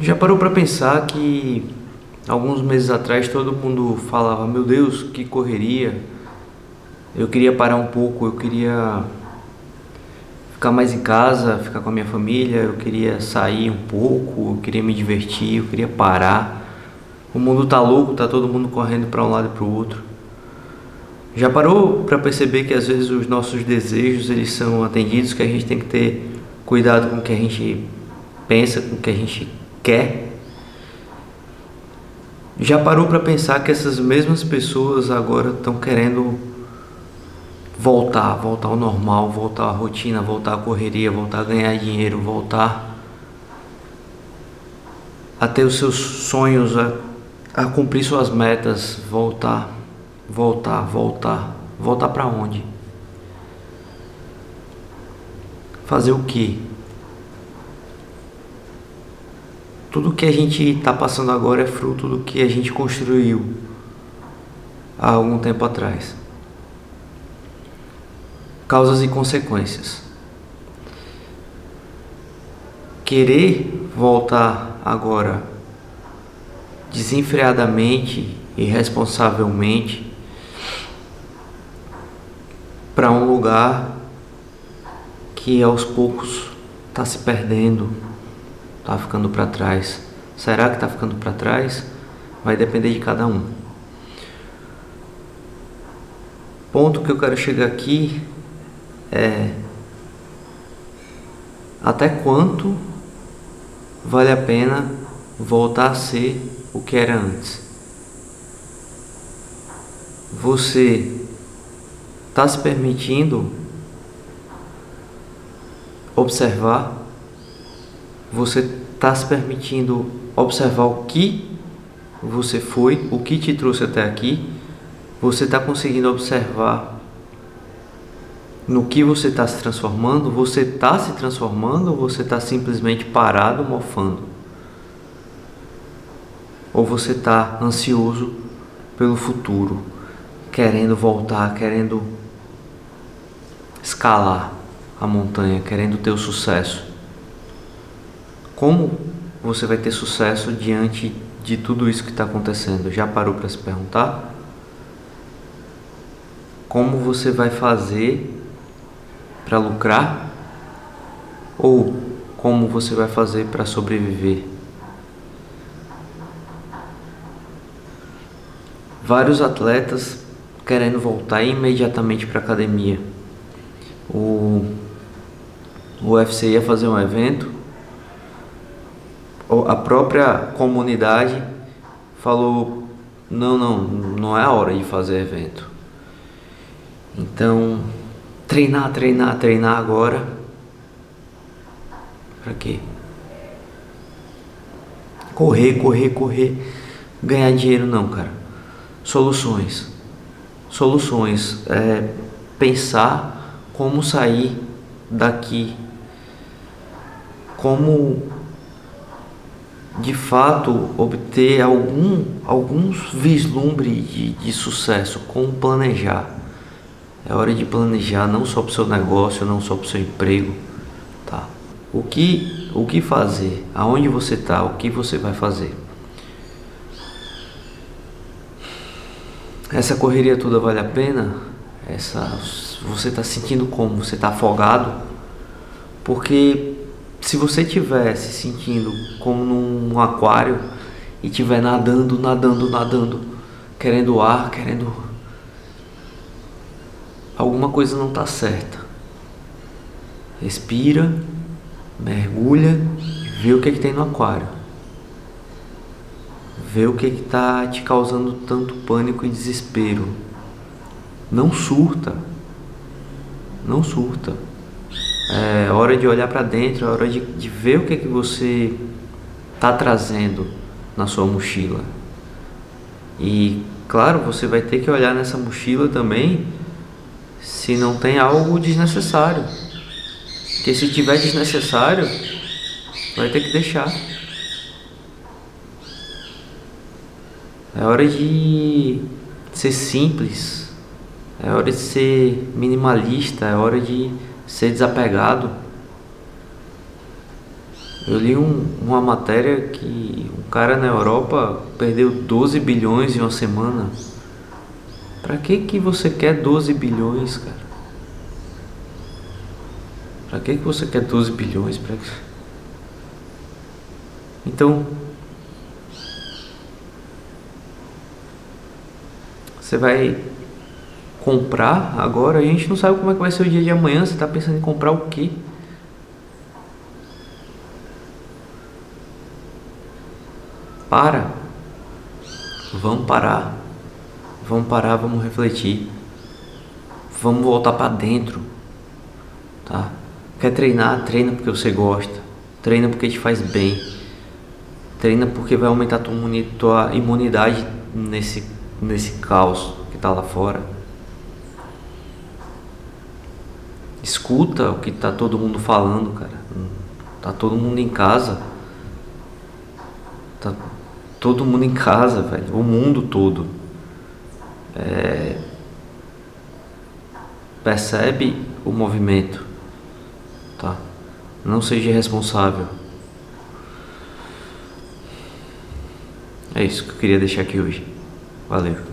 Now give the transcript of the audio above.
Já parou para pensar que alguns meses atrás todo mundo falava: Meu Deus, que correria! Eu queria parar um pouco, eu queria ficar mais em casa, ficar com a minha família, eu queria sair um pouco, eu queria me divertir, eu queria parar. O mundo tá louco, tá todo mundo correndo para um lado e para o outro. Já parou para perceber que às vezes os nossos desejos eles são atendidos, que a gente tem que ter cuidado com o que a gente pensa, com o que a gente quer. Já parou para pensar que essas mesmas pessoas agora estão querendo voltar, voltar ao normal, voltar à rotina, voltar à correria, voltar a ganhar dinheiro, voltar a ter os seus sonhos, a, a cumprir suas metas, voltar, voltar, voltar, voltar para onde? Fazer o que? Tudo que a gente está passando agora é fruto do que a gente construiu há algum tempo atrás. Causas e consequências. Querer voltar agora desenfreadamente e responsavelmente para um lugar que aos poucos está se perdendo, está ficando para trás. Será que está ficando para trás? Vai depender de cada um. Ponto que eu quero chegar aqui é até quanto vale a pena voltar a ser o que era antes. Você está se permitindo observar você está se permitindo observar o que você foi, o que te trouxe até aqui. Você está conseguindo observar no que você está se transformando? Você está se transformando ou você está simplesmente parado, mofando? Ou você está ansioso pelo futuro, querendo voltar, querendo escalar a montanha, querendo ter o sucesso? Como você vai ter sucesso diante de tudo isso que está acontecendo? Já parou para se perguntar? Como você vai fazer para lucrar? Ou como você vai fazer para sobreviver? Vários atletas querendo voltar imediatamente para a academia. O, o UFC ia fazer um evento a própria comunidade falou: não, não, não é a hora de fazer evento. Então, treinar, treinar, treinar agora. Para quê? Correr, correr, correr. Ganhar dinheiro não, cara. Soluções. Soluções. É pensar como sair daqui. Como de fato obter algum, alguns vislumbre de, de sucesso, como planejar. É hora de planejar não só para o seu negócio, não só para o seu emprego. Tá? O, que, o que fazer? Aonde você está? O que você vai fazer? Essa correria toda vale a pena? Essa, você está sentindo como? Você está afogado? Porque se você estiver se sentindo como num aquário e estiver nadando, nadando, nadando, querendo ar, querendo. Alguma coisa não está certa. Respira, mergulha e vê o que, é que tem no aquário. Vê o que é está te causando tanto pânico e desespero. Não surta. Não surta. É hora de olhar para dentro, é hora de, de ver o que, é que você está trazendo na sua mochila. E claro, você vai ter que olhar nessa mochila também se não tem algo desnecessário. Porque se tiver desnecessário, vai ter que deixar. É hora de ser simples. É hora de ser minimalista, é hora de ser desapegado. Eu li um, uma matéria que um cara na Europa perdeu 12 bilhões em uma semana. Pra que que você quer 12 bilhões, cara? Pra que que você quer 12 bilhões? Pra... Então, você vai comprar agora, a gente não sabe como é que vai ser o dia de amanhã, você está pensando em comprar o quê? Para. Vamos parar. Vamos parar, vamos refletir. Vamos voltar para dentro. Tá? Quer treinar? Treina porque você gosta. Treina porque te faz bem. Treina porque vai aumentar tua imunidade nesse, nesse caos que está lá fora. Escuta o que está todo mundo falando, cara. Tá todo mundo em casa. Tá todo mundo em casa, velho. O mundo todo. É... Percebe o movimento, tá? Não seja responsável. É isso que eu queria deixar aqui hoje. Valeu.